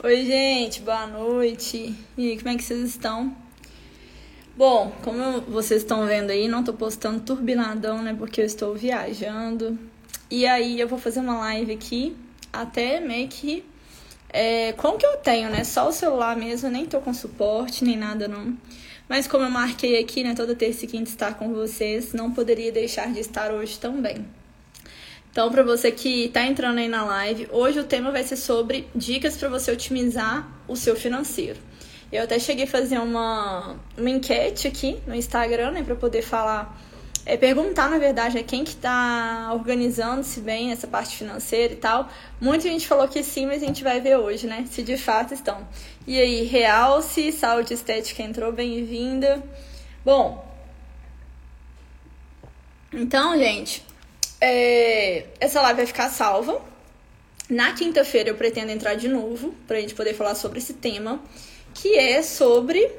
Oi, gente, boa noite. E aí, como é que vocês estão? Bom, como vocês estão vendo aí, não tô postando turbinadão, né? Porque eu estou viajando. E aí eu vou fazer uma live aqui, até meio que é, com o que eu tenho, né? Só o celular mesmo, nem tô com suporte, nem nada não. Mas como eu marquei aqui, né, toda terça e quinta estar com vocês, não poderia deixar de estar hoje também. Então, para você que está entrando aí na live, hoje o tema vai ser sobre dicas para você otimizar o seu financeiro. Eu até cheguei a fazer uma, uma enquete aqui no Instagram, né, para poder falar, é, perguntar, na verdade, é quem que está organizando-se bem essa parte financeira e tal. Muita gente falou que sim, mas a gente vai ver hoje, né, se de fato estão. E aí, Realce, Saúde Estética entrou, bem-vinda. Bom, então, gente, é, essa live vai ficar salva. Na quinta-feira eu pretendo entrar de novo para a gente poder falar sobre esse tema, que é sobre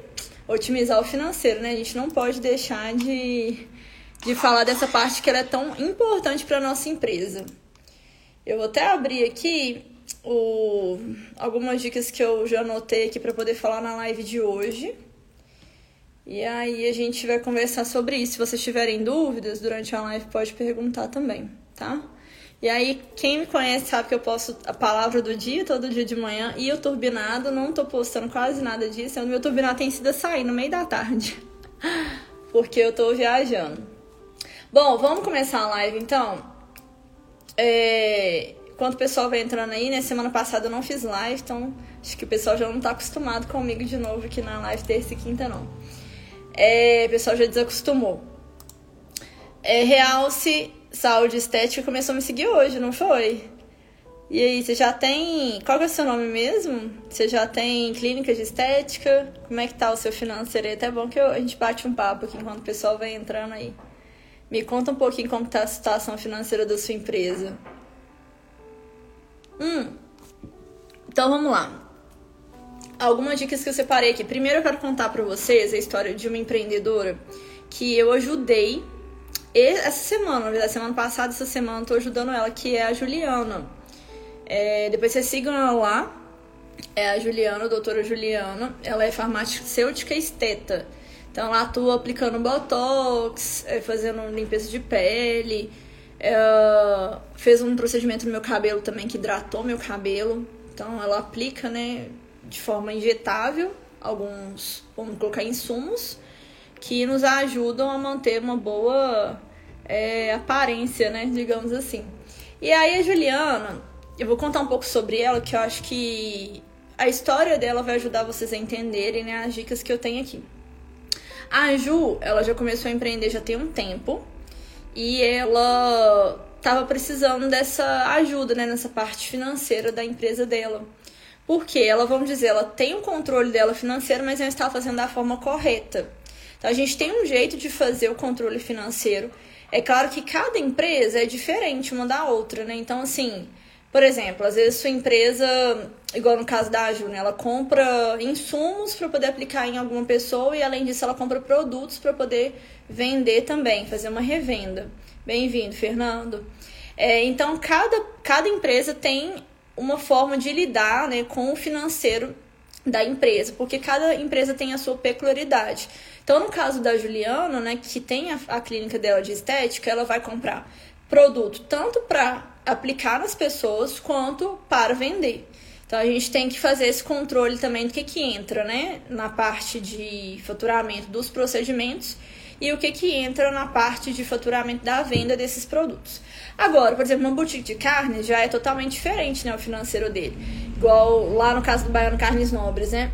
otimizar o financeiro, né? A gente não pode deixar de, de falar dessa parte que ela é tão importante para nossa empresa. Eu vou até abrir aqui o, algumas dicas que eu já anotei aqui para poder falar na live de hoje. E aí a gente vai conversar sobre isso. Se vocês tiverem dúvidas durante a live, pode perguntar também, tá? E aí, quem me conhece sabe que eu posto a palavra do dia, todo dia de manhã, e o turbinado, não tô postando quase nada disso. O meu turbinado tem sido sair no meio da tarde, porque eu tô viajando. Bom, vamos começar a live então. É... Enquanto o pessoal vai entrando aí, né? Semana passada eu não fiz live, então acho que o pessoal já não tá acostumado comigo de novo aqui na live terça e quinta, não é, o pessoal já desacostumou. É, Realce Saúde Estética começou a me seguir hoje, não foi? E aí, você já tem. Qual é o seu nome mesmo? Você já tem clínica de estética? Como é que tá o seu financeiro? É até bom que eu, a gente bate um papo aqui enquanto o pessoal vai entrando aí. Me conta um pouquinho como tá a situação financeira da sua empresa. Hum. Então vamos lá algumas dicas que eu separei aqui. Primeiro eu quero contar para vocês a história de uma empreendedora que eu ajudei essa semana, na verdade, semana passada, essa semana eu tô ajudando ela, que é a Juliana. É, depois vocês sigam ela lá. É a Juliana, a doutora Juliana. Ela é farmacêutica esteta. Então ela atua aplicando botox, é, fazendo limpeza de pele. É, fez um procedimento no meu cabelo também que hidratou meu cabelo. Então ela aplica, né? De forma injetável, alguns, vamos colocar insumos, que nos ajudam a manter uma boa é, aparência, né, digamos assim. E aí a Juliana, eu vou contar um pouco sobre ela, que eu acho que a história dela vai ajudar vocês a entenderem né, as dicas que eu tenho aqui. A Ju, ela já começou a empreender já tem um tempo e ela estava precisando dessa ajuda, né, nessa parte financeira da empresa dela. Porque ela, vamos dizer, ela tem o controle dela financeiro, mas não está fazendo da forma correta. Então a gente tem um jeito de fazer o controle financeiro. É claro que cada empresa é diferente uma da outra, né? Então, assim, por exemplo, às vezes sua empresa, igual no caso da Ju, né? ela compra insumos para poder aplicar em alguma pessoa e além disso ela compra produtos para poder vender também, fazer uma revenda. Bem-vindo, Fernando. É, então, cada, cada empresa tem uma forma de lidar né, com o financeiro da empresa, porque cada empresa tem a sua peculiaridade. Então, no caso da Juliana, né, que tem a, a clínica dela de estética, ela vai comprar produto tanto para aplicar nas pessoas quanto para vender. Então a gente tem que fazer esse controle também do que, que entra, né, na parte de faturamento dos procedimentos e o que, que entra na parte de faturamento da venda desses produtos. Agora, por exemplo, uma boutique de carnes já é totalmente diferente, né, o financeiro dele. Igual lá no caso do Baiano Carnes Nobres, né?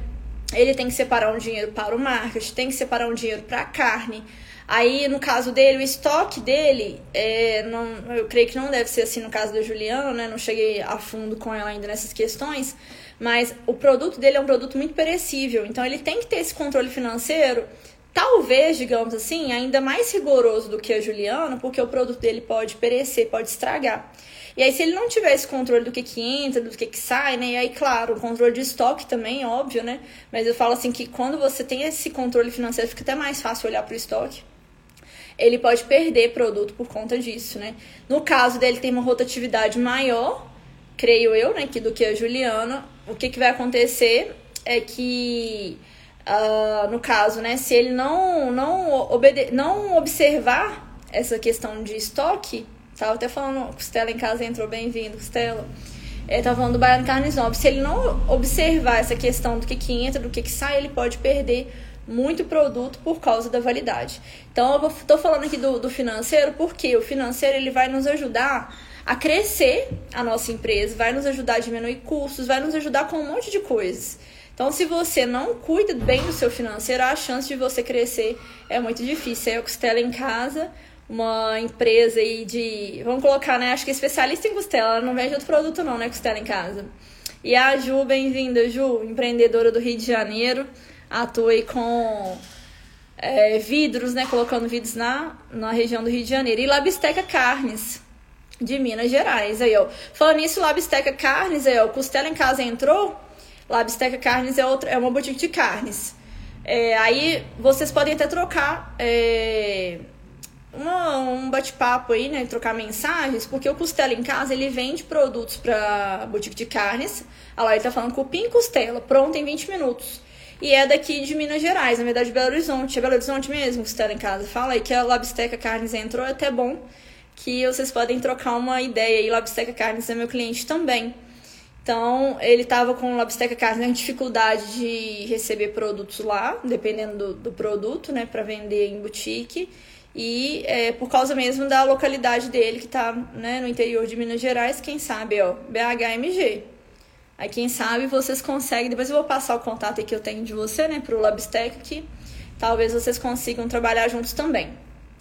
Ele tem que separar um dinheiro para o marketing, tem que separar um dinheiro para a carne. Aí, no caso dele, o estoque dele, é, não, eu creio que não deve ser assim no caso da Juliana, né? Não cheguei a fundo com ela ainda nessas questões. Mas o produto dele é um produto muito perecível. Então, ele tem que ter esse controle financeiro talvez, digamos assim, ainda mais rigoroso do que a Juliana, porque o produto dele pode perecer, pode estragar. E aí, se ele não tiver esse controle do que, que entra, do que, que sai, né? E aí, claro, o controle de estoque também, óbvio, né? Mas eu falo assim que quando você tem esse controle financeiro, fica até mais fácil olhar para o estoque. Ele pode perder produto por conta disso, né? No caso dele, tem uma rotatividade maior, creio eu, né? Que do que a Juliana o que, que vai acontecer é que, uh, no caso, né, se ele não, não, obede não observar essa questão de estoque, tava até falando, Costela em casa entrou bem-vindo, Costela. É, tava falando do Baiano Carnes Nobres. Se ele não observar essa questão do que, que entra, do que, que sai, ele pode perder muito produto por causa da validade. Então, eu estou falando aqui do, do financeiro porque o financeiro ele vai nos ajudar a crescer a nossa empresa, vai nos ajudar a diminuir custos, vai nos ajudar com um monte de coisas. Então, se você não cuida bem do seu financeiro, a chance de você crescer é muito difícil. Aí a Costela em casa, uma empresa aí de. Vamos colocar, né? Acho que é especialista em costela, ela não vende outro produto, não, né? Costela em casa. E a Ju, bem-vinda, Ju, empreendedora do Rio de Janeiro atua aí com é, vidros, né? Colocando vidros na, na região do Rio de Janeiro. E Labisteca Carnes, de Minas Gerais. Aí, ó. Falando nisso, Labisteca Carnes, aí, ó. Costela em Casa entrou. Labisteca Carnes é, outra, é uma boutique de carnes. É, aí vocês podem até trocar é, uma, um bate-papo aí, né? Trocar mensagens, porque o Costela em Casa ele vende produtos para boutique de carnes. A Laura tá falando cupim costela, pronto em 20 minutos. E é daqui de Minas Gerais, na verdade, Belo Horizonte. É Belo Horizonte mesmo está em casa. Fala aí que a Labsteca Carnes entrou, é até bom que vocês podem trocar uma ideia. E Labsteca Carnes é meu cliente também. Então, ele estava com Labsteca Carnes em dificuldade de receber produtos lá, dependendo do, do produto, né, para vender em boutique. E é, por causa mesmo da localidade dele, que está né, no interior de Minas Gerais, quem sabe, ó, BHMG. Aí quem sabe vocês conseguem, depois eu vou passar o contato que eu tenho de você, né, pro Labstec, que talvez vocês consigam trabalhar juntos também.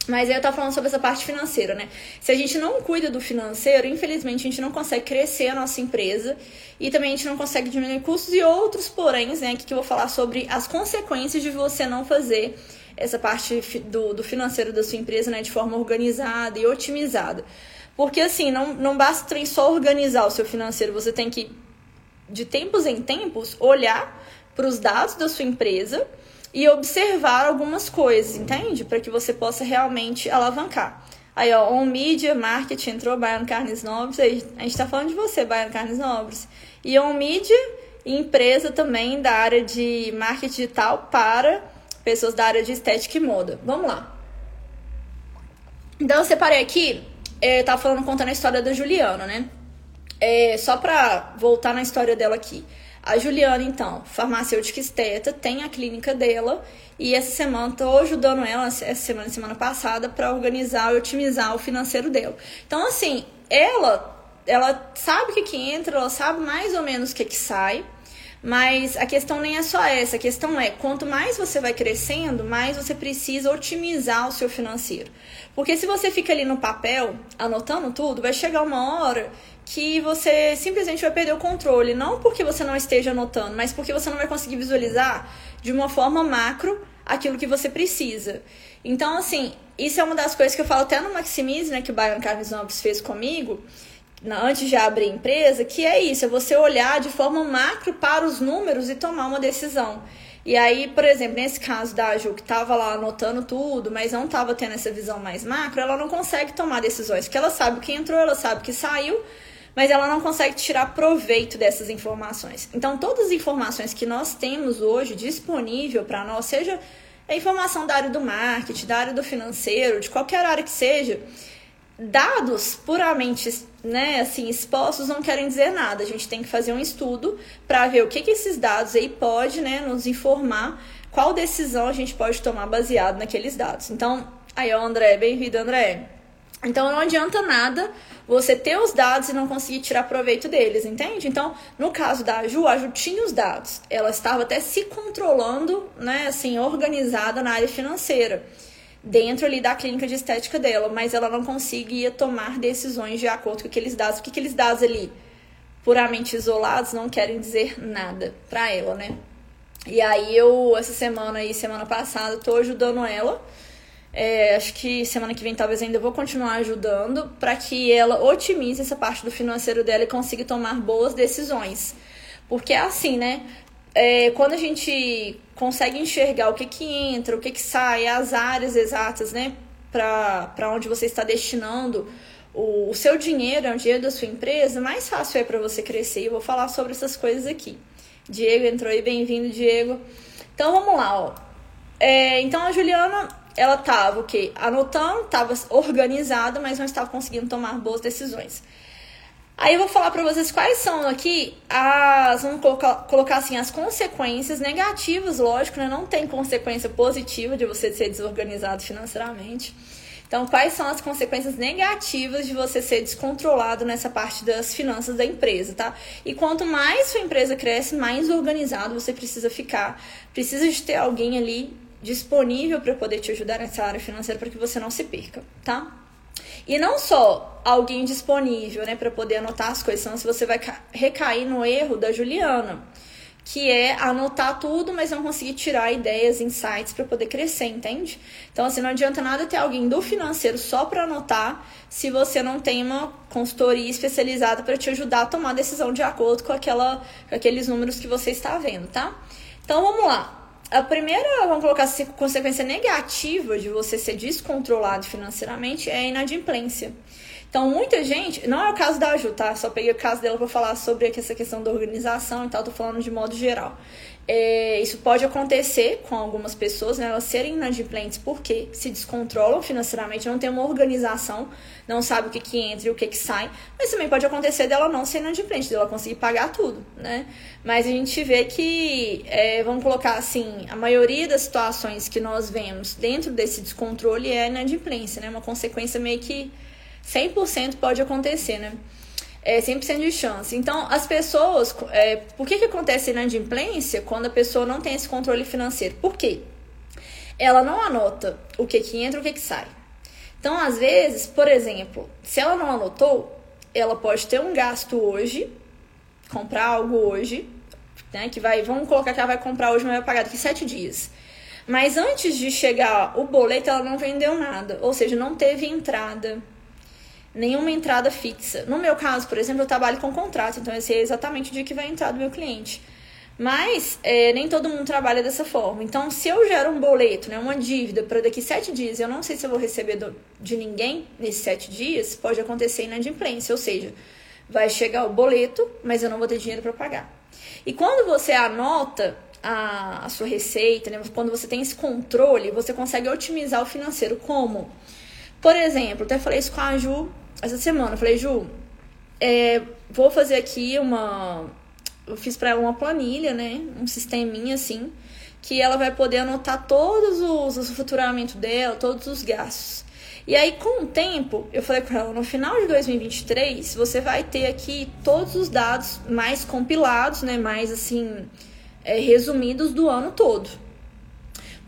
Mas aí eu tava falando sobre essa parte financeira, né? Se a gente não cuida do financeiro, infelizmente a gente não consegue crescer a nossa empresa e também a gente não consegue diminuir custos e outros poréns, né? Aqui que eu vou falar sobre as consequências de você não fazer essa parte do, do financeiro da sua empresa, né? De forma organizada e otimizada. Porque assim, não, não basta só organizar o seu financeiro, você tem que de tempos em tempos, olhar para os dados da sua empresa e observar algumas coisas, entende? Para que você possa realmente alavancar. Aí, ó, On Media, Marketing entrou, Baiano Carnes Nobres. Aí, a gente está falando de você, Baiano Carnes Nobres. E On Media, empresa também da área de marketing digital para pessoas da área de estética e moda. Vamos lá. Então, eu separei aqui, eu tava falando, contando a história da Juliana, né? É, só para voltar na história dela aqui. A Juliana, então, farmacêutica esteta, tem a clínica dela e essa semana estou ajudando ela, essa semana semana passada, para organizar e otimizar o financeiro dela. Então, assim, ela ela sabe o que, que entra, ela sabe mais ou menos o que, que sai. Mas a questão nem é só essa, a questão é quanto mais você vai crescendo, mais você precisa otimizar o seu financeiro. Porque se você fica ali no papel, anotando tudo, vai chegar uma hora que você simplesmente vai perder o controle. Não porque você não esteja anotando, mas porque você não vai conseguir visualizar de uma forma macro aquilo que você precisa. Então, assim, isso é uma das coisas que eu falo até no Maximize, né, que o Byron Carlos fez comigo, antes de abrir a empresa, que é isso, é você olhar de forma macro para os números e tomar uma decisão. E aí, por exemplo, nesse caso da Ju, que estava lá anotando tudo, mas não estava tendo essa visão mais macro, ela não consegue tomar decisões, porque ela sabe o que entrou, ela sabe o que saiu, mas ela não consegue tirar proveito dessas informações. Então, todas as informações que nós temos hoje disponível para nós, seja a informação da área do marketing, da área do financeiro, de qualquer área que seja, dados puramente né, assim, expostos não querem dizer nada. A gente tem que fazer um estudo para ver o que, que esses dados aí pode né, nos informar qual decisão a gente pode tomar baseado naqueles dados. Então, aí, André, bem-vindo, André. Então não adianta nada você ter os dados e não conseguir tirar proveito deles, entende? Então, no caso da Ju, a Ju tinha os dados. Ela estava até se controlando, né, assim, organizada na área financeira, dentro ali da clínica de estética dela, mas ela não conseguia tomar decisões de acordo com aqueles dados, porque aqueles dados ali puramente isolados não querem dizer nada para ela, né? E aí eu essa semana aí, semana passada, tô ajudando ela é, acho que semana que vem talvez ainda vou continuar ajudando para que ela otimize essa parte do financeiro dela e consiga tomar boas decisões. Porque é assim, né? É, quando a gente consegue enxergar o que, que entra, o que, que sai, as áreas exatas, né? Para onde você está destinando o, o seu dinheiro é o dinheiro da sua empresa, mais fácil é para você crescer. Eu vou falar sobre essas coisas aqui. Diego entrou aí, bem-vindo, Diego. Então vamos lá, ó. É, então a Juliana, ela tava o quê? Anotando, tava organizada, mas não estava conseguindo tomar boas decisões. Aí eu vou falar para vocês quais são aqui as. Vamos colocar, colocar assim, as consequências negativas, lógico, né? Não tem consequência positiva de você ser desorganizado financeiramente. Então, quais são as consequências negativas de você ser descontrolado nessa parte das finanças da empresa, tá? E quanto mais sua empresa cresce, mais organizado você precisa ficar. Precisa de ter alguém ali disponível para poder te ajudar nessa área financeira para que você não se perca, tá? E não só alguém disponível, né, para poder anotar as coisas, senão se você vai recair no erro da Juliana, que é anotar tudo, mas não conseguir tirar ideias, insights para poder crescer, entende? Então, assim, não adianta nada ter alguém do financeiro só para anotar se você não tem uma consultoria especializada para te ajudar a tomar decisão de acordo com, aquela, com aqueles números que você está vendo, tá? Então, vamos lá a primeira, vamos colocar assim, consequência negativa de você ser descontrolado financeiramente é a inadimplência. Então, muita gente, não é o caso da Ju, tá? Só peguei o caso dela para falar sobre essa questão da organização e tal, tô falando de modo geral. É, isso pode acontecer com algumas pessoas, né, elas serem inadimplentes porque se descontrolam financeiramente, não tem uma organização, não sabe o que, que entra e o que, que sai, mas também pode acontecer dela não ser inadimplente, dela conseguir pagar tudo, né? Mas a gente vê que, é, vamos colocar assim, a maioria das situações que nós vemos dentro desse descontrole é inadimplência, né? Uma consequência meio que 100% pode acontecer, né? É 100% de chance. Então, as pessoas. É, por que, que acontece inadimplência quando a pessoa não tem esse controle financeiro? Por quê? Ela não anota o que, que entra e o que, que sai. Então, às vezes, por exemplo, se ela não anotou, ela pode ter um gasto hoje, comprar algo hoje, né? Que vai. Vamos colocar que ela vai comprar hoje, mas vai pagar daqui sete dias. Mas antes de chegar o boleto, ela não vendeu nada. Ou seja, não teve entrada nenhuma entrada fixa. No meu caso, por exemplo, eu trabalho com contrato, então eu sei exatamente o dia que vai entrar do meu cliente. Mas é, nem todo mundo trabalha dessa forma. Então, se eu gero um boleto, né, uma dívida para daqui sete dias, eu não sei se eu vou receber do, de ninguém nesses sete dias, pode acontecer inadimplência, ou seja, vai chegar o boleto, mas eu não vou ter dinheiro para pagar. E quando você anota a, a sua receita, né, quando você tem esse controle, você consegue otimizar o financeiro. Como? Por exemplo, até falei isso com a Ju essa semana. Eu falei, Ju, é, vou fazer aqui uma. Eu fiz para ela uma planilha, né? Um sisteminha assim, que ela vai poder anotar todos os, os faturamento dela, todos os gastos. E aí, com o tempo, eu falei com ela, no final de 2023, você vai ter aqui todos os dados mais compilados, né? Mais assim, é, resumidos do ano todo.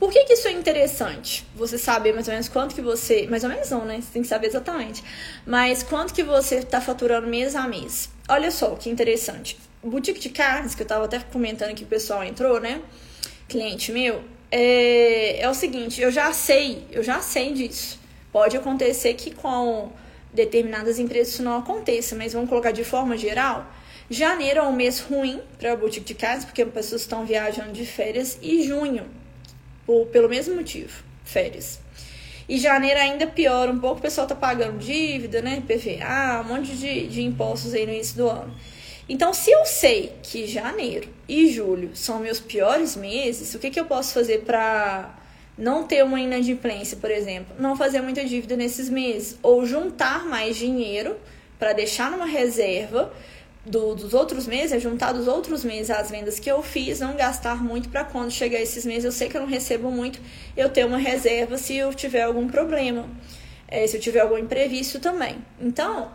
Por que, que isso é interessante? Você saber mais ou menos quanto que você. Mais ou menos não, né? Você tem que saber exatamente. Mas quanto que você está faturando mês a mês. Olha só que interessante. Boutique de carnes, que eu estava até comentando que o pessoal entrou, né? Cliente meu, é, é o seguinte, eu já sei, eu já sei disso. Pode acontecer que com determinadas empresas isso não aconteça, mas vamos colocar de forma geral. Janeiro é um mês ruim para a boutique de carnes, porque as pessoas estão viajando de férias, e junho por, pelo mesmo motivo, férias. E janeiro ainda pior um pouco, o pessoal tá pagando dívida, né? PVA, um monte de, de impostos aí no início do ano. Então, se eu sei que janeiro e julho são meus piores meses, o que, que eu posso fazer para não ter uma inadimplência, por exemplo? Não fazer muita dívida nesses meses. Ou juntar mais dinheiro para deixar numa reserva do, dos outros meses, é juntar dos outros meses as vendas que eu fiz, não gastar muito para quando chegar esses meses, eu sei que eu não recebo muito, eu ter uma reserva se eu tiver algum problema, é, se eu tiver algum imprevisto também. Então,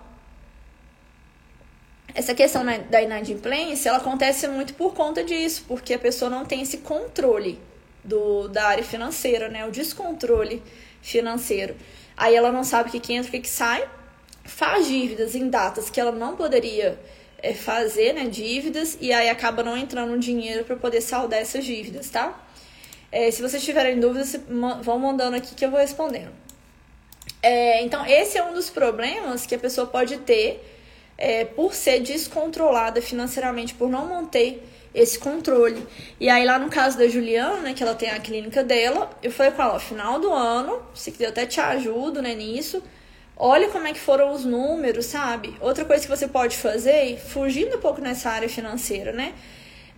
essa questão da inadimplência, ela acontece muito por conta disso, porque a pessoa não tem esse controle do, da área financeira, né? O descontrole financeiro. Aí ela não sabe o que, que entra, o que, que sai, faz dívidas em datas que ela não poderia é, fazer né, dívidas e aí acaba não entrando dinheiro para poder saldar essas dívidas, tá? É, se vocês tiverem dúvidas, vão mandando aqui que eu vou respondendo. É, então, esse é um dos problemas que a pessoa pode ter é, por ser descontrolada financeiramente, por não manter esse controle. E aí, lá no caso da Juliana, né, que ela tem a clínica dela, eu falei com ela, ó, final do ano, se quiser eu até te ajudo né, nisso, Olha como é que foram os números, sabe? Outra coisa que você pode fazer, fugindo um pouco nessa área financeira, né?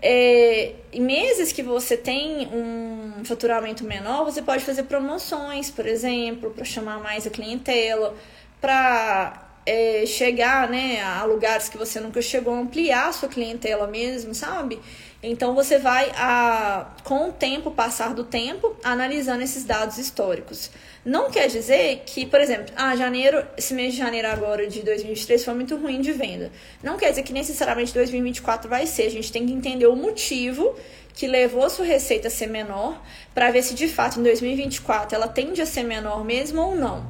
É, em meses que você tem um faturamento menor, você pode fazer promoções, por exemplo, para chamar mais a clientela, para é, chegar né, a lugares que você nunca chegou, ampliar a sua clientela mesmo, sabe? Então você vai, a, com o tempo, passar do tempo, analisando esses dados históricos. Não quer dizer que, por exemplo, ah, janeiro, esse mês de janeiro agora de 2023 foi muito ruim de venda. Não quer dizer que necessariamente 2024 vai ser. A gente tem que entender o motivo que levou sua receita a ser menor, para ver se de fato em 2024 ela tende a ser menor mesmo ou não.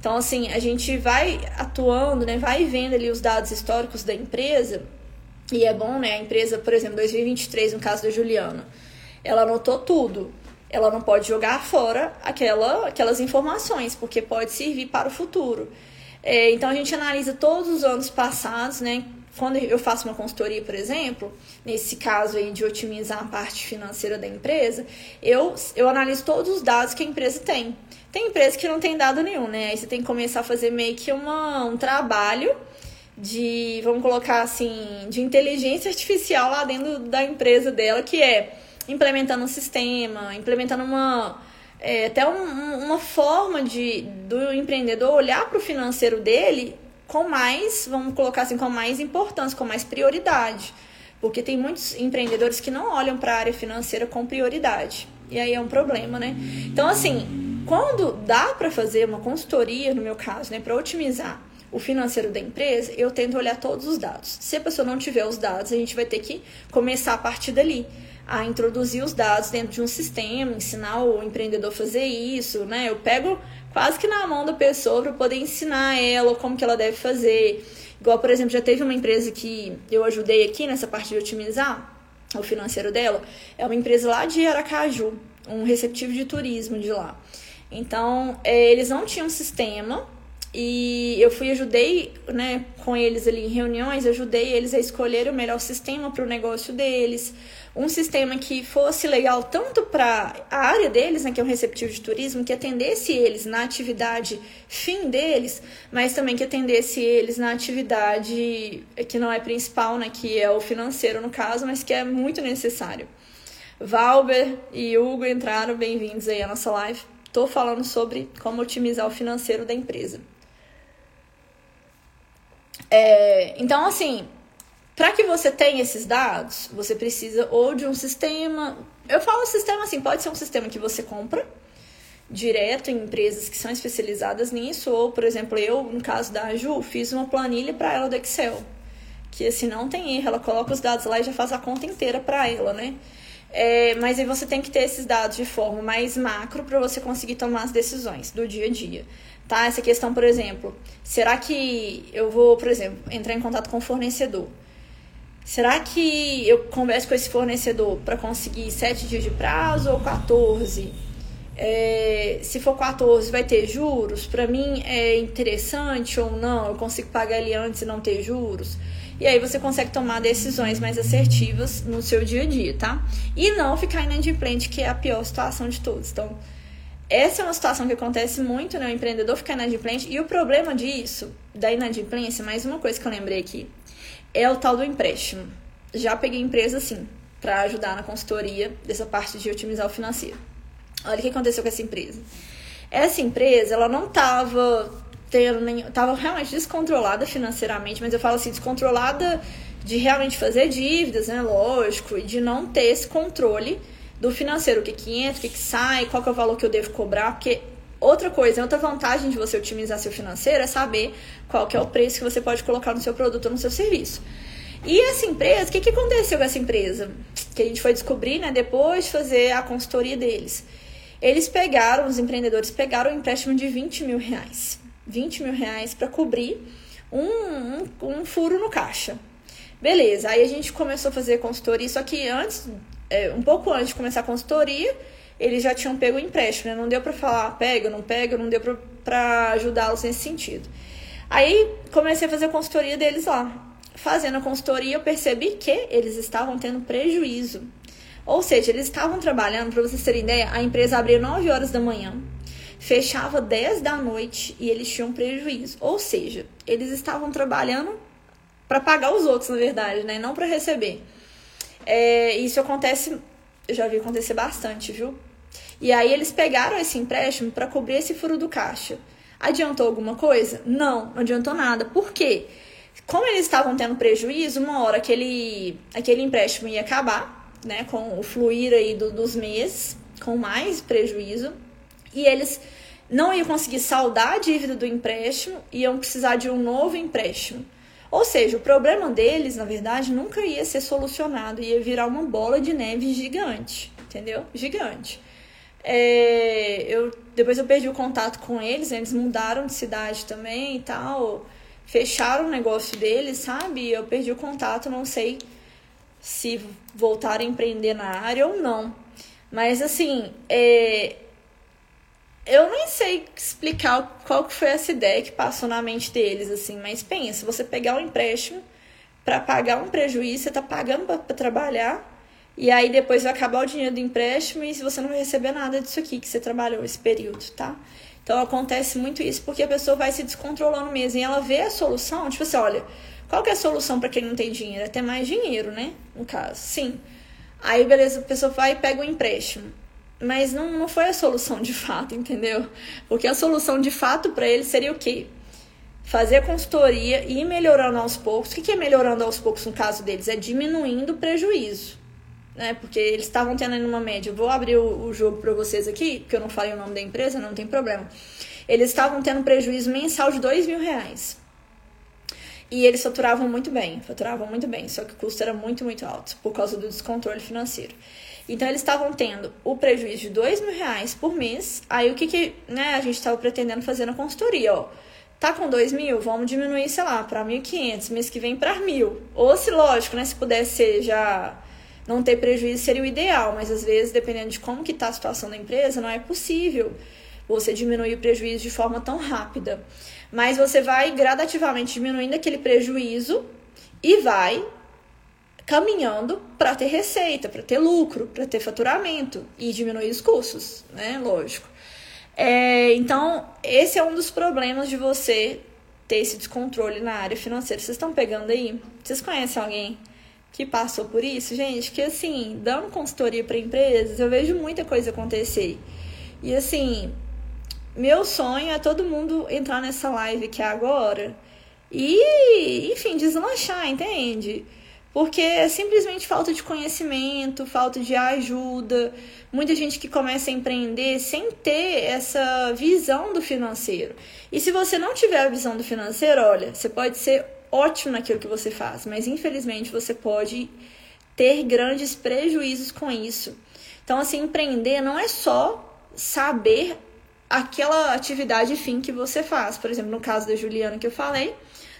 Então, assim, a gente vai atuando, né, vai vendo ali os dados históricos da empresa, e é bom, né, a empresa, por exemplo, 2023, no caso da Juliana, ela anotou tudo. Ela não pode jogar fora aquela, aquelas informações, porque pode servir para o futuro. É, então, a gente analisa todos os anos passados, né, quando eu faço uma consultoria, por exemplo, nesse caso aí de otimizar a parte financeira da empresa, eu, eu analiso todos os dados que a empresa tem. Tem empresa que não tem dado nenhum, né? Aí você tem que começar a fazer meio que uma, um trabalho de, vamos colocar assim, de inteligência artificial lá dentro da empresa dela, que é implementando um sistema, implementando uma. É, até um, uma forma de do empreendedor olhar para o financeiro dele com mais, vamos colocar assim, com mais importância, com mais prioridade. Porque tem muitos empreendedores que não olham para a área financeira com prioridade. E aí é um problema, né? Então, assim, quando dá para fazer uma consultoria, no meu caso, né, para otimizar o financeiro da empresa, eu tento olhar todos os dados. Se a pessoa não tiver os dados, a gente vai ter que começar a partir dali a introduzir os dados dentro de um sistema, ensinar o empreendedor a fazer isso, né? Eu pego quase que na mão da pessoa para poder ensinar ela como que ela deve fazer. Igual, por exemplo, já teve uma empresa que eu ajudei aqui nessa parte de otimizar o financeiro dela, é uma empresa lá de Aracaju, um receptivo de turismo de lá. Então, é, eles não tinham sistema e eu fui ajudei, né, com eles ali em reuniões, ajudei eles a escolher o melhor sistema para o negócio deles, um sistema que fosse legal tanto para a área deles, né, que é um receptivo de turismo, que atendesse eles na atividade fim deles, mas também que atendesse eles na atividade que não é principal, né, que é o financeiro no caso, mas que é muito necessário. Valber e Hugo entraram, bem-vindos aí à nossa live. Estou falando sobre como otimizar o financeiro da empresa. É, então, assim, para que você tenha esses dados, você precisa ou de um sistema. Eu falo sistema assim, pode ser um sistema que você compra direto em empresas que são especializadas nisso, ou, por exemplo, eu, no caso da Ju, fiz uma planilha para ela do Excel, que assim não tem erro, ela coloca os dados lá e já faz a conta inteira para ela, né? É, mas aí você tem que ter esses dados de forma mais macro para você conseguir tomar as decisões do dia a dia. Tá? Essa questão, por exemplo, será que eu vou, por exemplo, entrar em contato com o fornecedor? Será que eu converso com esse fornecedor para conseguir 7 dias de prazo ou 14? É, se for 14, vai ter juros? Para mim é interessante ou não? Eu consigo pagar ele antes e não ter juros? E aí você consegue tomar decisões mais assertivas no seu dia a dia, tá? E não ficar inadimplente, que é a pior situação de todos. Então, essa é uma situação que acontece muito, né? O empreendedor ficar inadimplente. E o problema disso, da inadimplência, mais uma coisa que eu lembrei aqui, é o tal do empréstimo. Já peguei empresa, assim, para ajudar na consultoria dessa parte de otimizar o financeiro. Olha o que aconteceu com essa empresa. Essa empresa, ela não tava tendo nenhum. Tava realmente descontrolada financeiramente, mas eu falo assim, descontrolada de realmente fazer dívidas, né? Lógico, e de não ter esse controle do financeiro, o que, que entra, o que, que sai, qual que é o valor que eu devo cobrar, porque outra coisa, outra vantagem de você otimizar seu financeiro é saber qual que é o preço que você pode colocar no seu produto ou no seu serviço. E essa empresa, o que, que aconteceu com essa empresa? Que a gente foi descobrir, né, depois de fazer a consultoria deles. Eles pegaram, os empreendedores pegaram um empréstimo de 20 mil reais. 20 mil reais para cobrir um, um, um, furo no caixa. Beleza, aí a gente começou a fazer consultoria, só que antes, é, um pouco antes de começar a consultoria, eles já tinham pego o empréstimo, né? Não deu para falar pega, não pega, não deu para ajudá-los nesse sentido. Aí comecei a fazer a consultoria deles lá. Fazendo a consultoria, eu percebi que eles estavam tendo prejuízo. Ou seja, eles estavam trabalhando, para vocês terem ideia, a empresa abria 9 horas da manhã fechava 10 da noite e eles tinham prejuízo. Ou seja, eles estavam trabalhando para pagar os outros, na verdade, né? Não para receber. É, isso acontece, eu já vi acontecer bastante, viu? E aí eles pegaram esse empréstimo para cobrir esse furo do caixa. Adiantou alguma coisa? Não, não adiantou nada. Por quê? Como eles estavam tendo prejuízo, uma hora aquele, aquele empréstimo ia acabar, né? Com o fluir aí do, dos meses, com mais prejuízo. E eles não iam conseguir saldar a dívida do empréstimo, iam precisar de um novo empréstimo. Ou seja, o problema deles, na verdade, nunca ia ser solucionado, ia virar uma bola de neve gigante, entendeu? Gigante. É, eu, depois eu perdi o contato com eles, eles mudaram de cidade também e tal, fecharam o negócio deles, sabe? Eu perdi o contato, não sei se voltar a empreender na área ou não. Mas assim, é, eu nem sei explicar qual que foi essa ideia que passou na mente deles, assim, mas pensa, você pegar um empréstimo para pagar um prejuízo, você tá pagando para trabalhar, e aí depois vai acabar o dinheiro do empréstimo e você não vai receber nada disso aqui que você trabalhou esse período, tá? Então acontece muito isso porque a pessoa vai se descontrolando mesmo e ela vê a solução, tipo assim, olha, qual que é a solução para quem não tem dinheiro? É ter mais dinheiro, né? No caso, sim. Aí beleza, a pessoa vai e pega o empréstimo. Mas não, não foi a solução de fato, entendeu? Porque a solução de fato para ele seria o quê? Fazer consultoria e ir melhorando aos poucos. O que é melhorando aos poucos no caso deles? É diminuindo o prejuízo. Né? Porque eles estavam tendo uma média. vou abrir o, o jogo para vocês aqui, porque eu não falei o nome da empresa, não tem problema. Eles estavam tendo prejuízo mensal de dois mil reais. E eles faturavam muito bem, faturavam muito bem, só que o custo era muito, muito alto por causa do descontrole financeiro. Então eles estavam tendo o prejuízo de dois mil reais por mês. Aí o que, que né, a gente estava pretendendo fazer na consultoria, ó. Tá com dois mil, vamos diminuir, sei lá, para mil quinhentos, mês que vem para mil. Ou se lógico, né, se pudesse já não ter prejuízo seria o ideal, mas às vezes dependendo de como que tá a situação da empresa, não é possível você diminuir o prejuízo de forma tão rápida. Mas você vai gradativamente diminuindo aquele prejuízo e vai caminhando para ter receita, para ter lucro, para ter faturamento e diminuir os custos, né? Lógico. É, então, esse é um dos problemas de você ter esse descontrole na área financeira. Vocês estão pegando aí? Vocês conhecem alguém que passou por isso? Gente, que assim, dando consultoria para empresas, eu vejo muita coisa acontecer. E assim, meu sonho é todo mundo entrar nessa live que é agora e, enfim, deslanchar, entende? porque é simplesmente falta de conhecimento, falta de ajuda. Muita gente que começa a empreender sem ter essa visão do financeiro. E se você não tiver a visão do financeiro, olha, você pode ser ótimo naquilo que você faz, mas infelizmente você pode ter grandes prejuízos com isso. Então, assim, empreender não é só saber aquela atividade fim que você faz. Por exemplo, no caso da Juliana que eu falei,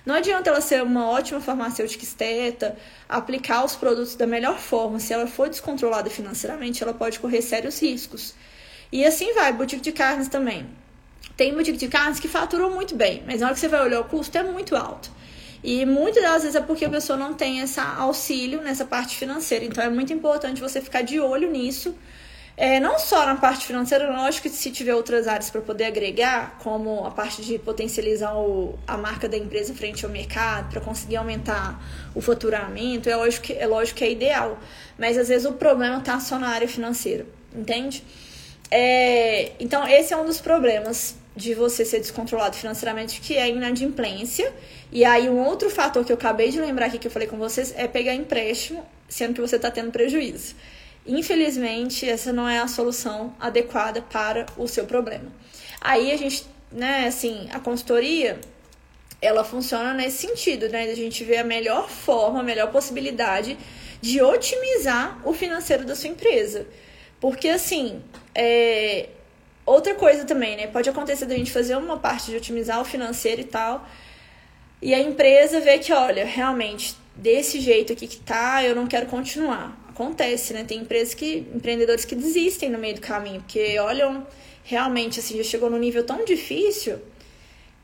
não adianta ela ser uma ótima farmacêutica esteta, aplicar os produtos da melhor forma. Se ela for descontrolada financeiramente, ela pode correr sérios riscos. E assim vai, boutique de carnes também. Tem boutique de carnes que faturam muito bem, mas na hora que você vai olhar o custo é muito alto. E muitas das vezes é porque a pessoa não tem esse auxílio nessa parte financeira. Então é muito importante você ficar de olho nisso é, não só na parte financeira, lógico que se tiver outras áreas para poder agregar, como a parte de potencializar o, a marca da empresa frente ao mercado, para conseguir aumentar o faturamento, é lógico, que, é lógico que é ideal. Mas às vezes o problema está só na área financeira, entende? É, então, esse é um dos problemas de você ser descontrolado financeiramente, que é a inadimplência. E aí, um outro fator que eu acabei de lembrar aqui que eu falei com vocês é pegar empréstimo, sendo que você está tendo prejuízo. Infelizmente, essa não é a solução adequada para o seu problema. Aí a gente, né, assim, a consultoria, ela funciona nesse sentido, né? A gente vê a melhor forma, a melhor possibilidade de otimizar o financeiro da sua empresa. Porque, assim, é... outra coisa também, né? Pode acontecer da gente fazer uma parte de otimizar o financeiro e tal, e a empresa vê que, olha, realmente, desse jeito aqui que tá, eu não quero continuar acontece, né? Tem empresas que, empreendedores que desistem no meio do caminho, porque olham realmente assim, já chegou num nível tão difícil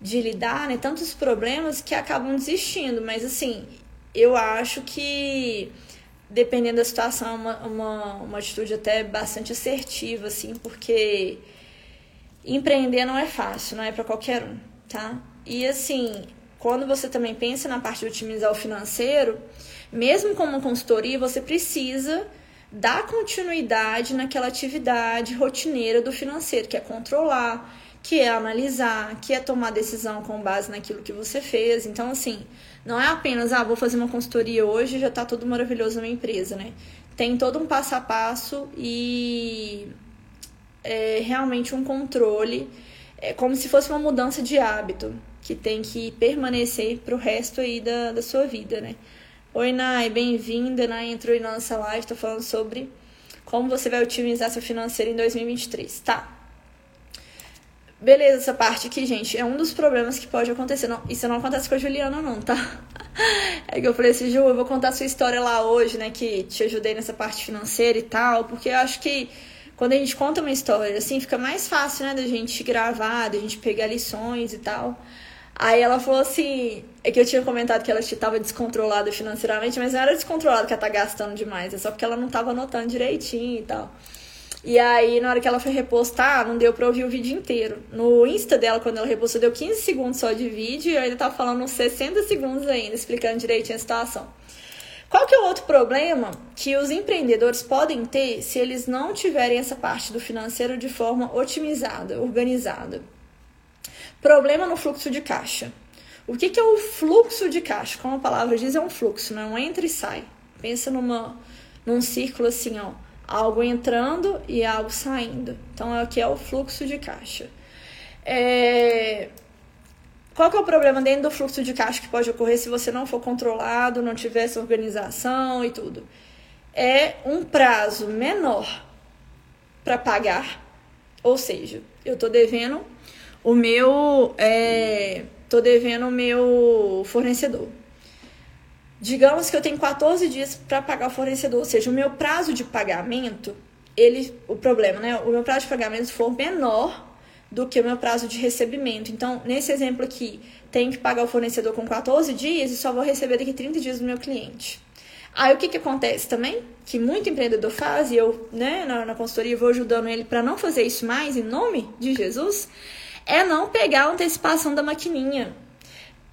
de lidar, né? Tantos problemas que acabam desistindo. Mas assim, eu acho que dependendo da situação, é uma, uma, uma atitude até bastante assertiva, assim, porque empreender não é fácil, não é para qualquer um, tá? E assim, quando você também pensa na parte de otimizar o financeiro, mesmo com uma consultoria, você precisa dar continuidade naquela atividade rotineira do financeiro, que é controlar, que é analisar, que é tomar decisão com base naquilo que você fez. Então, assim, não é apenas, ah, vou fazer uma consultoria hoje e já tá tudo maravilhoso na minha empresa, né? Tem todo um passo a passo e é realmente um controle, é como se fosse uma mudança de hábito que tem que permanecer pro resto aí da, da sua vida, né? Oi, Nai, bem-vinda. Nai entrou na nossa live, tô falando sobre como você vai otimizar seu financeiro em 2023. Tá, Beleza, essa parte aqui, gente, é um dos problemas que pode acontecer. Não, isso não acontece com a Juliana, não, tá? É que eu falei assim, Ju, eu vou contar a sua história lá hoje, né? Que te ajudei nessa parte financeira e tal, porque eu acho que quando a gente conta uma história, assim, fica mais fácil, né, da gente gravar, da gente pegar lições e tal. Aí ela falou assim, é que eu tinha comentado que ela estava descontrolada financeiramente, mas não era descontrolada que ela tá gastando demais, é só porque ela não tava anotando direitinho e tal. E aí, na hora que ela foi repostar, não deu pra ouvir o vídeo inteiro. No Insta dela, quando ela repostou, deu 15 segundos só de vídeo e eu ainda tava falando uns 60 segundos ainda, explicando direitinho a situação. Qual que é o outro problema que os empreendedores podem ter se eles não tiverem essa parte do financeiro de forma otimizada, organizada? Problema no fluxo de caixa. O que, que é o fluxo de caixa? Como a palavra diz, é um fluxo, não entra e sai. Pensa numa, num círculo assim, ó algo entrando e algo saindo. Então, aqui é o fluxo de caixa. É... Qual que é o problema dentro do fluxo de caixa que pode ocorrer se você não for controlado, não tiver essa organização e tudo? É um prazo menor para pagar, ou seja, eu tô devendo o meu, é, tô devendo o meu fornecedor. Digamos que eu tenho 14 dias para pagar o fornecedor, ou seja, o meu prazo de pagamento, ele, o problema, né? O meu prazo de pagamento for menor do que o meu prazo de recebimento. Então, nesse exemplo aqui, tenho que pagar o fornecedor com 14 dias e só vou receber daqui 30 dias do meu cliente. Aí o que, que acontece também? Que muito empreendedor faz, e eu, né, na, na consultoria, vou ajudando ele para não fazer isso mais, em nome de Jesus, é não pegar a antecipação da maquininha.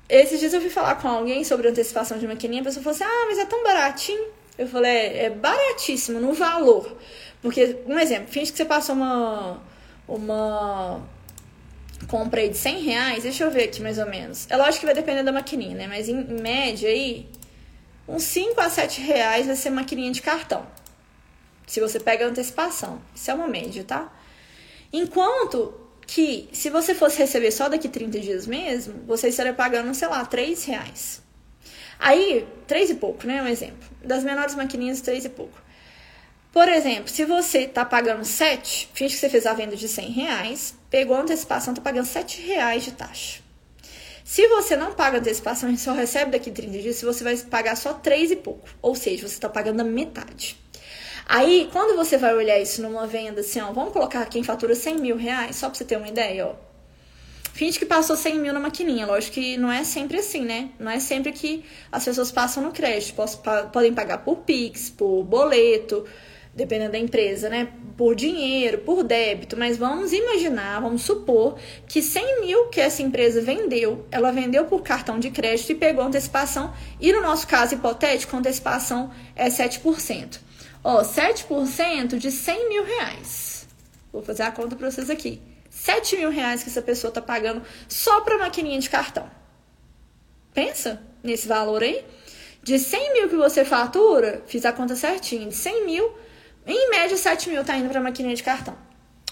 Esses dias eu fui falar com alguém sobre antecipação de maquininha, a pessoa falou assim: ah, mas é tão baratinho. Eu falei: é, é baratíssimo no valor. Porque, um exemplo, finge que você passou uma, uma compra aí de 100 reais, deixa eu ver aqui mais ou menos. É lógico que vai depender da maquininha, né? Mas em, média aí, uns 5 a 7 reais vai ser maquininha de cartão. Se você pega a antecipação. Isso é uma média, tá? Enquanto que se você fosse receber só daqui 30 dias mesmo, você estaria pagando, sei lá, 3 reais. Aí, 3 e pouco, né? Um exemplo. Das menores maquininhas, 3 e pouco. Por exemplo, se você tá pagando 7, finge que você fez a venda de 100 reais, pegou a antecipação, tá pagando 7 reais de taxa. Se você não paga antecipação e só recebe daqui 30 dias, você vai pagar só 3 e pouco. Ou seja, você está pagando a metade. Aí, quando você vai olhar isso numa venda, assim, ó, vamos colocar quem fatura 100 mil reais, só pra você ter uma ideia, ó. Finge que passou 100 mil na maquininha. Lógico que não é sempre assim, né? Não é sempre que as pessoas passam no crédito. Podem pagar por Pix, por boleto, dependendo da empresa, né? Por dinheiro, por débito. Mas vamos imaginar, vamos supor que 100 mil que essa empresa vendeu, ela vendeu por cartão de crédito e pegou antecipação. E no nosso caso hipotético, a antecipação é 7%. Ó, 7% de 100 mil reais. Vou fazer a conta para vocês aqui. 7 mil reais que essa pessoa tá pagando só para maquininha de cartão. Pensa nesse valor aí. De 100 mil que você fatura, fiz a conta certinha, de 100 mil, em média 7 mil tá indo para maquininha de cartão.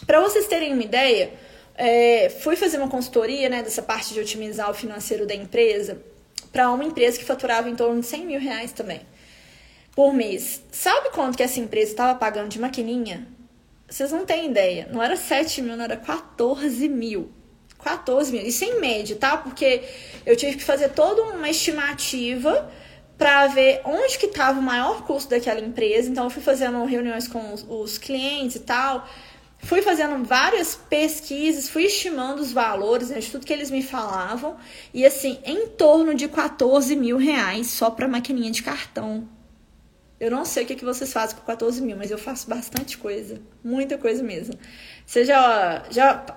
Para vocês terem uma ideia, é, fui fazer uma consultoria né, dessa parte de otimizar o financeiro da empresa para uma empresa que faturava em torno de 100 mil reais também por mês. Sabe quanto que essa empresa estava pagando de maquininha? Vocês não têm ideia. Não era 7 mil, não era 14 mil. 14 mil. Isso em média, tá? Porque eu tive que fazer toda uma estimativa para ver onde que estava o maior custo daquela empresa. Então, eu fui fazendo reuniões com os, clientes e tal. Fui fazendo várias pesquisas, fui estimando os valores né, de tudo que eles me falavam. E assim, em torno de 14 mil reais só para maquininha de cartão. Eu não sei o que, que vocês fazem com 14 mil, mas eu faço bastante coisa. Muita coisa mesmo. Você já,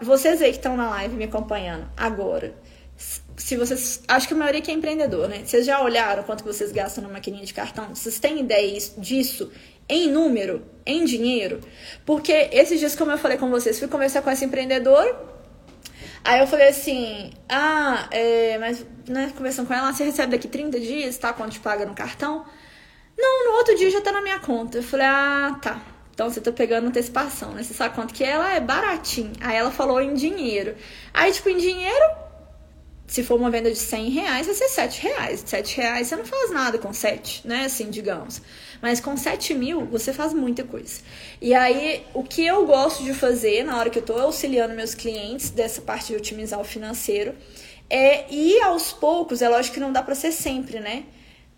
vocês aí que estão na live me acompanhando agora, se vocês. Acho que a maioria que é empreendedor, né? Vocês já olharam quanto que vocês gastam na maquininha de cartão? Vocês têm ideia disso em número, em dinheiro? Porque esses dias, como eu falei com vocês, fui conversar com esse empreendedor. Aí eu falei assim, ah, é, mas, né, conversando com ela, você recebe daqui 30 dias, tá? Quanto te paga no cartão? Não, no outro dia já tá na minha conta. Eu falei, ah, tá. Então você tá pegando antecipação, né? Você sabe quanto que ela é baratinho. Aí ela falou em dinheiro. Aí, tipo, em dinheiro, se for uma venda de 100 reais, vai ser 7 reais. 7 reais você não faz nada com 7, né? Assim, digamos. Mas com 7 mil, você faz muita coisa. E aí, o que eu gosto de fazer na hora que eu tô auxiliando meus clientes dessa parte de otimizar o financeiro é ir aos poucos. É lógico que não dá para ser sempre, né?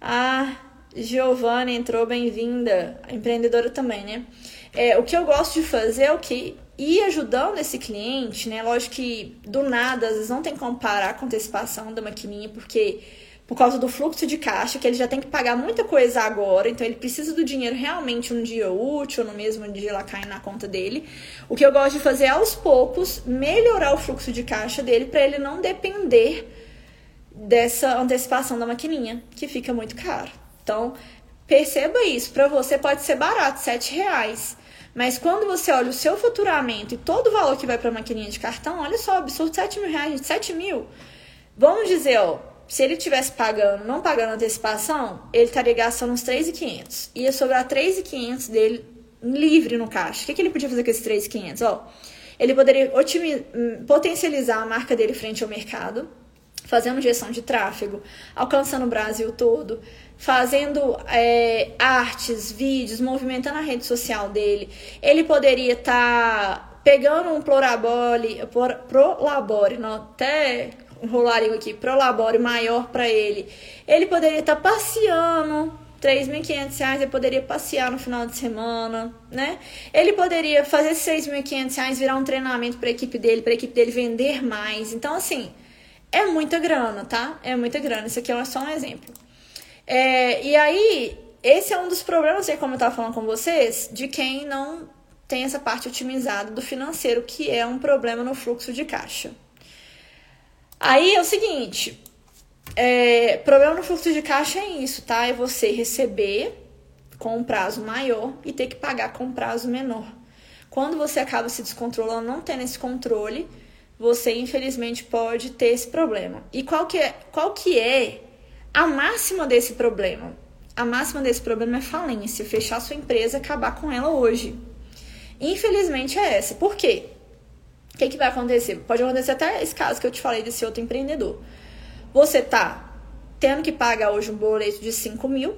Ah, Giovana entrou, bem-vinda. Empreendedora também, né? É, o que eu gosto de fazer é o que e ajudando esse cliente, né? Lógico que do nada, às vezes não tem como parar com antecipação da maquininha, porque por causa do fluxo de caixa, que ele já tem que pagar muita coisa agora, então ele precisa do dinheiro realmente um dia útil, no mesmo dia lá cair na conta dele. O que eu gosto de fazer é aos poucos melhorar o fluxo de caixa dele para ele não depender dessa antecipação da maquininha, que fica muito caro. Então, perceba isso, para você pode ser barato, sete reais. Mas quando você olha o seu faturamento e todo o valor que vai para a maquininha de cartão, olha só, absurdo 7 mil reais, 7 mil. Vamos dizer, ó, se ele tivesse pagando, não pagando antecipação, ele estaria gastando uns 3.500. Ia sobrar 3.500 dele livre no caixa. O que, que ele podia fazer com esses 3.500? Ó, ele poderia hum, potencializar a marca dele frente ao mercado, fazendo gestão de tráfego, alcançando o Brasil todo, fazendo é, artes, vídeos, movimentando a rede social dele. Ele poderia estar tá pegando um prolabore, prolabore, não, até enrolarinho aqui, prolabore maior para ele. Ele poderia estar tá passeando 3.500 reais, ele poderia passear no final de semana, né? Ele poderia fazer 6.500 reais virar um treinamento para a equipe dele, para a equipe dele vender mais. Então, assim, é muita grana, tá? É muita grana. Isso aqui é só um exemplo. É, e aí, esse é um dos problemas, como eu estava falando com vocês, de quem não tem essa parte otimizada do financeiro, que é um problema no fluxo de caixa. Aí é o seguinte, é, problema no fluxo de caixa é isso, tá? É você receber com um prazo maior e ter que pagar com um prazo menor. Quando você acaba se descontrolando, não tendo esse controle, você infelizmente pode ter esse problema. E qual que é, qual que é a máxima desse problema? A máxima desse problema é falência, fechar sua empresa, acabar com ela hoje. Infelizmente é essa. Por quê? O que, que vai acontecer? Pode acontecer até esse caso que eu te falei desse outro empreendedor. Você tá tendo que pagar hoje um boleto de 5 mil,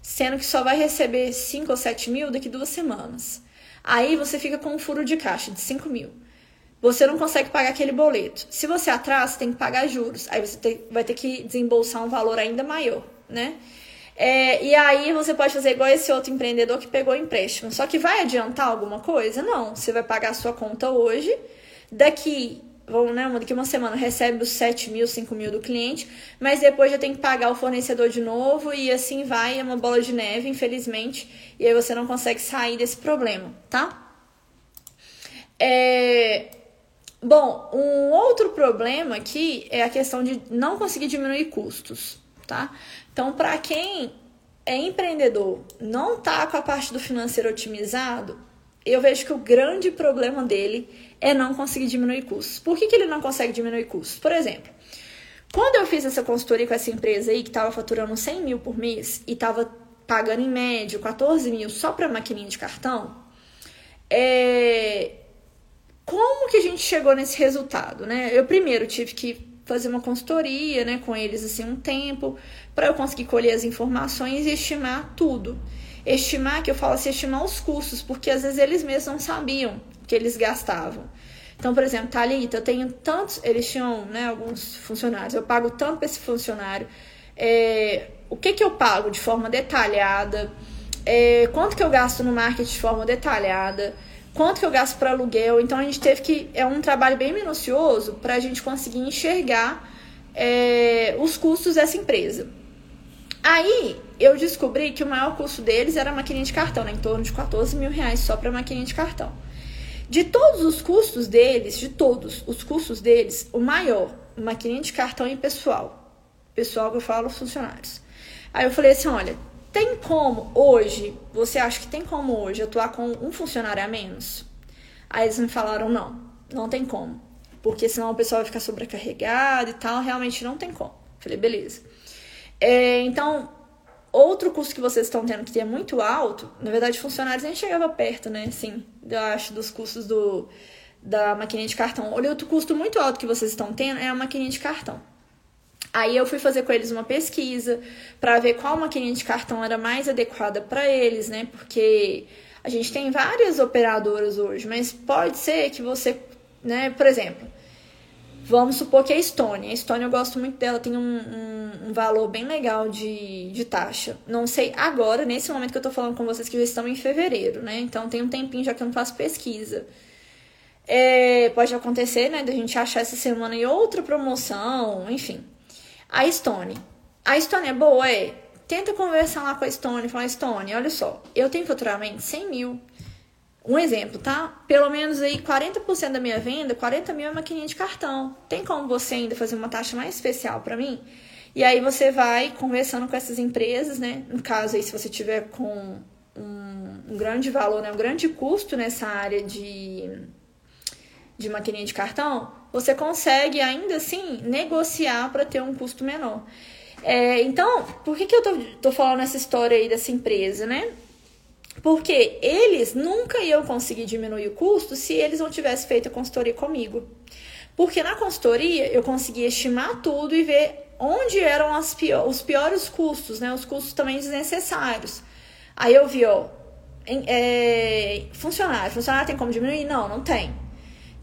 sendo que só vai receber 5 ou 7 mil daqui duas semanas. Aí você fica com um furo de caixa de 5 mil você não consegue pagar aquele boleto. Se você atrasa, tem que pagar juros. Aí você tem, vai ter que desembolsar um valor ainda maior, né? É, e aí você pode fazer igual esse outro empreendedor que pegou empréstimo. Só que vai adiantar alguma coisa? Não. Você vai pagar a sua conta hoje. Daqui, vamos, né, daqui uma semana recebe os 7 mil, 5 mil do cliente, mas depois já tem que pagar o fornecedor de novo e assim vai, é uma bola de neve, infelizmente. E aí você não consegue sair desse problema, tá? É, Bom, um outro problema aqui é a questão de não conseguir diminuir custos, tá? Então, para quem é empreendedor, não tá com a parte do financeiro otimizado, eu vejo que o grande problema dele é não conseguir diminuir custos. Por que, que ele não consegue diminuir custos? Por exemplo, quando eu fiz essa consultoria com essa empresa aí que estava faturando 100 mil por mês e estava pagando em média 14 mil só para maquininha de cartão, é, como que a gente chegou nesse resultado, né? Eu primeiro tive que fazer uma consultoria, né, com eles assim um tempo, para eu conseguir colher as informações e estimar tudo. Estimar, que eu falo assim, estimar os custos, porque às vezes eles mesmos não sabiam que eles gastavam. Então, por exemplo, Thalita, eu tenho tantos, eles tinham, né, alguns funcionários, eu pago tanto para esse funcionário, é, o que que eu pago de forma detalhada, é, quanto que eu gasto no marketing de forma detalhada, quanto que eu gasto para aluguel. Então a gente teve que. É um trabalho bem minucioso para a gente conseguir enxergar é, os custos dessa empresa. Aí eu descobri que o maior custo deles era a maquininha de cartão, né? em torno de 14 mil reais só para a maquininha de cartão. De todos os custos deles, de todos os custos deles, o maior, maquininha de cartão e pessoal. Pessoal que eu falo, funcionários. Aí eu falei assim: olha, tem como hoje, você acha que tem como hoje atuar com um funcionário a menos? Aí eles me falaram: não, não tem como. Porque senão o pessoal vai ficar sobrecarregado e tal, realmente não tem como. Falei, beleza. É, então, outro custo que vocês estão tendo que é muito alto, na verdade, funcionários nem chegava perto, né? Assim, eu acho, dos custos do, da maquininha de cartão. Olha, outro custo muito alto que vocês estão tendo é a maquininha de cartão. Aí eu fui fazer com eles uma pesquisa para ver qual maquininha de cartão era mais adequada para eles, né? Porque a gente tem várias operadoras hoje, mas pode ser que você, né, por exemplo, vamos supor que é a Estônia. A Estônia eu gosto muito dela, tem um, um, um, valor bem legal de, de taxa. Não sei agora, nesse momento que eu tô falando com vocês, que já estão em fevereiro, né? Então tem um tempinho já que eu não faço pesquisa. É, pode acontecer, né, da gente achar essa semana em outra promoção, enfim. A Stone. A Stone é boa? É. Tenta conversar lá com a Stone, falar, Stone, olha só, eu tenho faturamento 100 mil. Um exemplo, tá? Pelo menos aí 40% da minha venda, 40 mil é maquininha de cartão. Tem como você ainda fazer uma taxa mais especial para mim? E aí você vai conversando com essas empresas, né? No caso aí, se você tiver com um, um grande valor, né? um grande custo nessa área de, de maquininha de cartão, você consegue ainda assim negociar para ter um custo menor. É, então, por que, que eu tô, tô falando essa história aí dessa empresa, né? Porque eles nunca iam conseguir diminuir o custo se eles não tivessem feito a consultoria comigo. Porque na consultoria eu conseguia estimar tudo e ver onde eram pior, os piores custos, né? Os custos também desnecessários. Aí eu vi, ó, em, é, funcionário. Funcionário tem como diminuir? Não, não tem.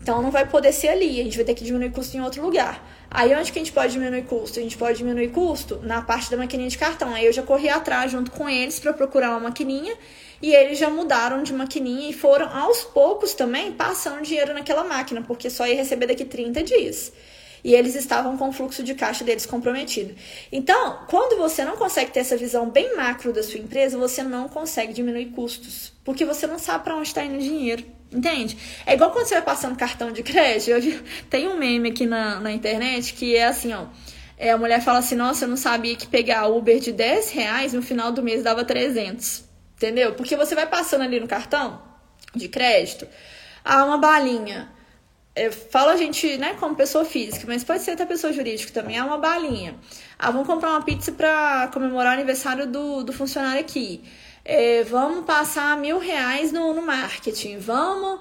Então não vai poder ser ali, a gente vai ter que diminuir custo em outro lugar. Aí onde que a gente pode diminuir custo? A gente pode diminuir custo na parte da maquininha de cartão. Aí eu já corri atrás junto com eles para procurar uma maquininha e eles já mudaram de maquininha e foram aos poucos também passando dinheiro naquela máquina, porque só ia receber daqui 30 dias. E eles estavam com o fluxo de caixa deles comprometido. Então, quando você não consegue ter essa visão bem macro da sua empresa, você não consegue diminuir custos, porque você não sabe para onde está indo o dinheiro. Entende? É igual quando você vai passando cartão de crédito. Eu tem um meme aqui na, na internet que é assim, ó. É, a mulher fala assim, nossa, eu não sabia que pegar Uber de 10 reais no final do mês dava 300. Entendeu? Porque você vai passando ali no cartão de crédito, ah, uma balinha. Eu falo a gente, né, como pessoa física, mas pode ser até pessoa jurídica também, é uma balinha. Ah, vamos comprar uma pizza para comemorar o aniversário do, do funcionário aqui é, vamos passar mil reais no, no marketing, vamos.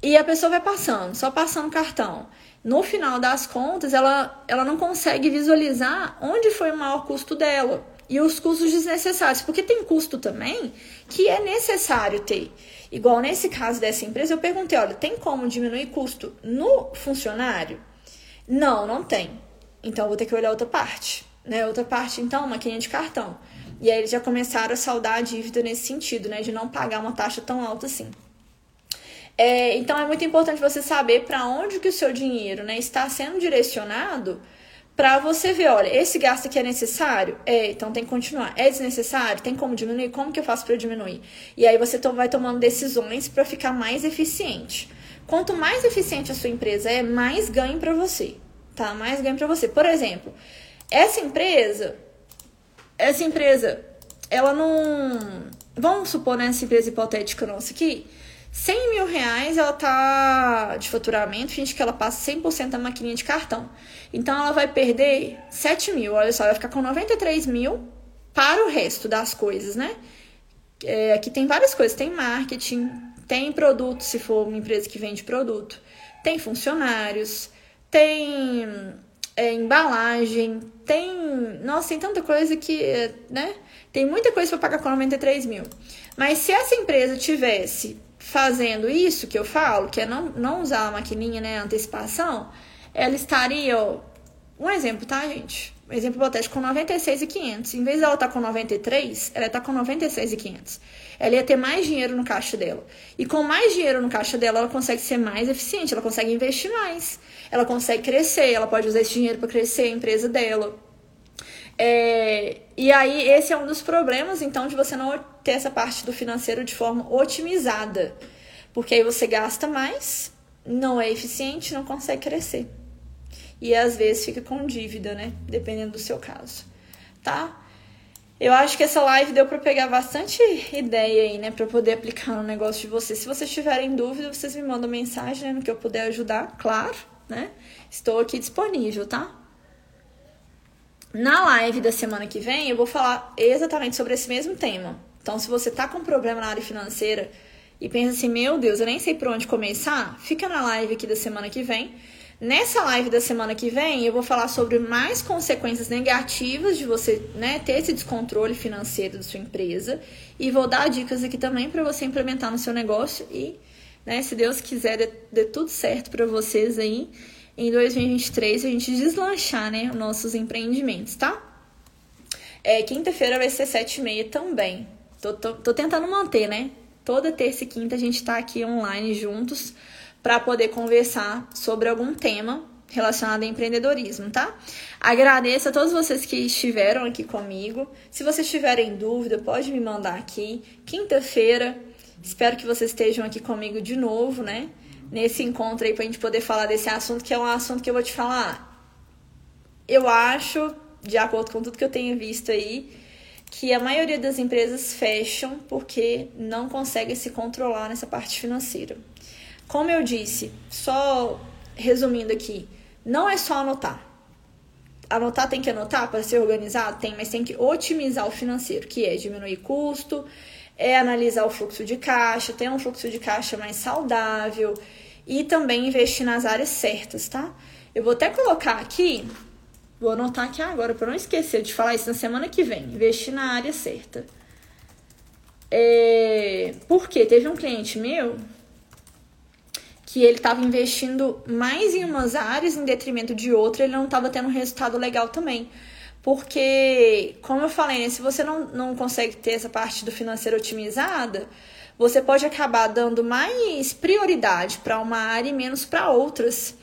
E a pessoa vai passando, só passando cartão. No final das contas, ela, ela não consegue visualizar onde foi o maior custo dela e os custos desnecessários, porque tem custo também que é necessário ter. Igual nesse caso dessa empresa, eu perguntei: olha, tem como diminuir custo no funcionário? Não, não tem. Então, eu vou ter que olhar outra parte. Né? Outra parte, então, maquininha de cartão. E aí eles já começaram a saldar a dívida nesse sentido, né? De não pagar uma taxa tão alta assim. É, então é muito importante você saber para onde que o seu dinheiro né, está sendo direcionado para você ver, olha, esse gasto aqui é necessário? É, então tem que continuar. É desnecessário? Tem como diminuir? Como que eu faço para diminuir? E aí você vai tomando decisões para ficar mais eficiente. Quanto mais eficiente a sua empresa é, mais ganho para você, tá? Mais ganho para você. Por exemplo, essa empresa essa empresa, ela não. Vamos supor nessa empresa hipotética nossa aqui, 100 mil reais ela tá de faturamento, finge que ela passa 100% da maquininha de cartão. Então ela vai perder 7 mil, olha só, vai ficar com 93 mil para o resto das coisas, né? É, aqui tem várias coisas, tem marketing, tem produto, se for uma empresa que vende produto, tem funcionários, tem é, embalagem, tem. Nossa, tem tanta coisa que, né? Tem muita coisa para pagar com 93 mil. Mas se essa empresa tivesse fazendo isso que eu falo, que é não, não usar a maquininha, né? Antecipação, ela estaria, ó, um exemplo, tá, gente? Um exemplo hipotético, com 96,500. Em vez dela estar tá com 93, ela está com 96,500 ela ia ter mais dinheiro no caixa dela. E com mais dinheiro no caixa dela, ela consegue ser mais eficiente, ela consegue investir mais, ela consegue crescer, ela pode usar esse dinheiro para crescer a empresa dela. É, e aí, esse é um dos problemas, então, de você não ter essa parte do financeiro de forma otimizada. Porque aí você gasta mais, não é eficiente, não consegue crescer. E às vezes fica com dívida, né? Dependendo do seu caso. Tá? Eu acho que essa live deu para pegar bastante ideia aí, né, para poder aplicar no negócio de vocês. Se vocês tiverem dúvida, vocês me mandam mensagem, né, no que eu puder ajudar, claro, né? Estou aqui disponível, tá? Na live da semana que vem, eu vou falar exatamente sobre esse mesmo tema. Então, se você tá com problema na área financeira e pensa assim, meu Deus, eu nem sei por onde começar, fica na live aqui da semana que vem Nessa live da semana que vem, eu vou falar sobre mais consequências negativas de você né, ter esse descontrole financeiro da sua empresa e vou dar dicas aqui também para você implementar no seu negócio e, né, se Deus quiser, dê, dê tudo certo para vocês aí em 2023 a gente deslanchar né, os nossos empreendimentos, tá? É, Quinta-feira vai ser sete e meia também. Tô, tô, tô tentando manter, né? Toda terça e quinta a gente tá aqui online juntos para poder conversar sobre algum tema relacionado a empreendedorismo, tá? Agradeço a todos vocês que estiveram aqui comigo. Se vocês tiverem dúvida, pode me mandar aqui. Quinta-feira, espero que vocês estejam aqui comigo de novo, né? Nesse encontro aí pra gente poder falar desse assunto, que é um assunto que eu vou te falar. Eu acho, de acordo com tudo que eu tenho visto aí, que a maioria das empresas fecham porque não conseguem se controlar nessa parte financeira. Como eu disse, só resumindo aqui, não é só anotar. Anotar tem que anotar para ser organizado? Tem, mas tem que otimizar o financeiro, que é diminuir custo, é analisar o fluxo de caixa, ter um fluxo de caixa mais saudável e também investir nas áreas certas, tá? Eu vou até colocar aqui, vou anotar aqui agora para não esquecer de falar isso na semana que vem, investir na área certa. É, porque teve um cliente meu que ele estava investindo mais em umas áreas em detrimento de outra, ele não estava tendo um resultado legal também. Porque, como eu falei, né, se você não, não consegue ter essa parte do financeiro otimizada, você pode acabar dando mais prioridade para uma área e menos para outras.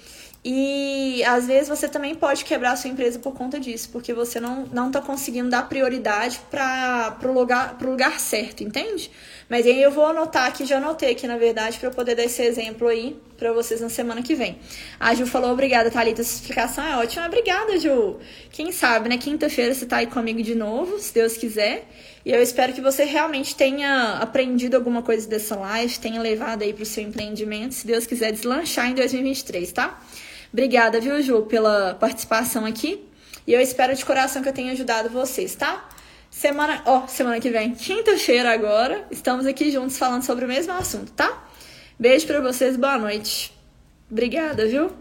E às vezes você também pode quebrar a sua empresa por conta disso, porque você não, não tá conseguindo dar prioridade para o lugar, pro lugar certo, entende? Mas aí eu vou anotar aqui, já anotei aqui na verdade, para poder dar esse exemplo aí para vocês na semana que vem. A Ju falou: obrigada, Thalita, essa explicação é ótima. Obrigada, Ju. Quem sabe, né? Quinta-feira você tá aí comigo de novo, se Deus quiser. E eu espero que você realmente tenha aprendido alguma coisa dessa live, tenha levado aí pro seu empreendimento, se Deus quiser deslanchar em 2023, tá? Obrigada, viu, Ju, pela participação aqui. E eu espero de coração que eu tenha ajudado vocês, tá? Semana, ó, oh, semana que vem, quinta-feira agora, estamos aqui juntos falando sobre o mesmo assunto, tá? Beijo para vocês, boa noite. Obrigada, viu?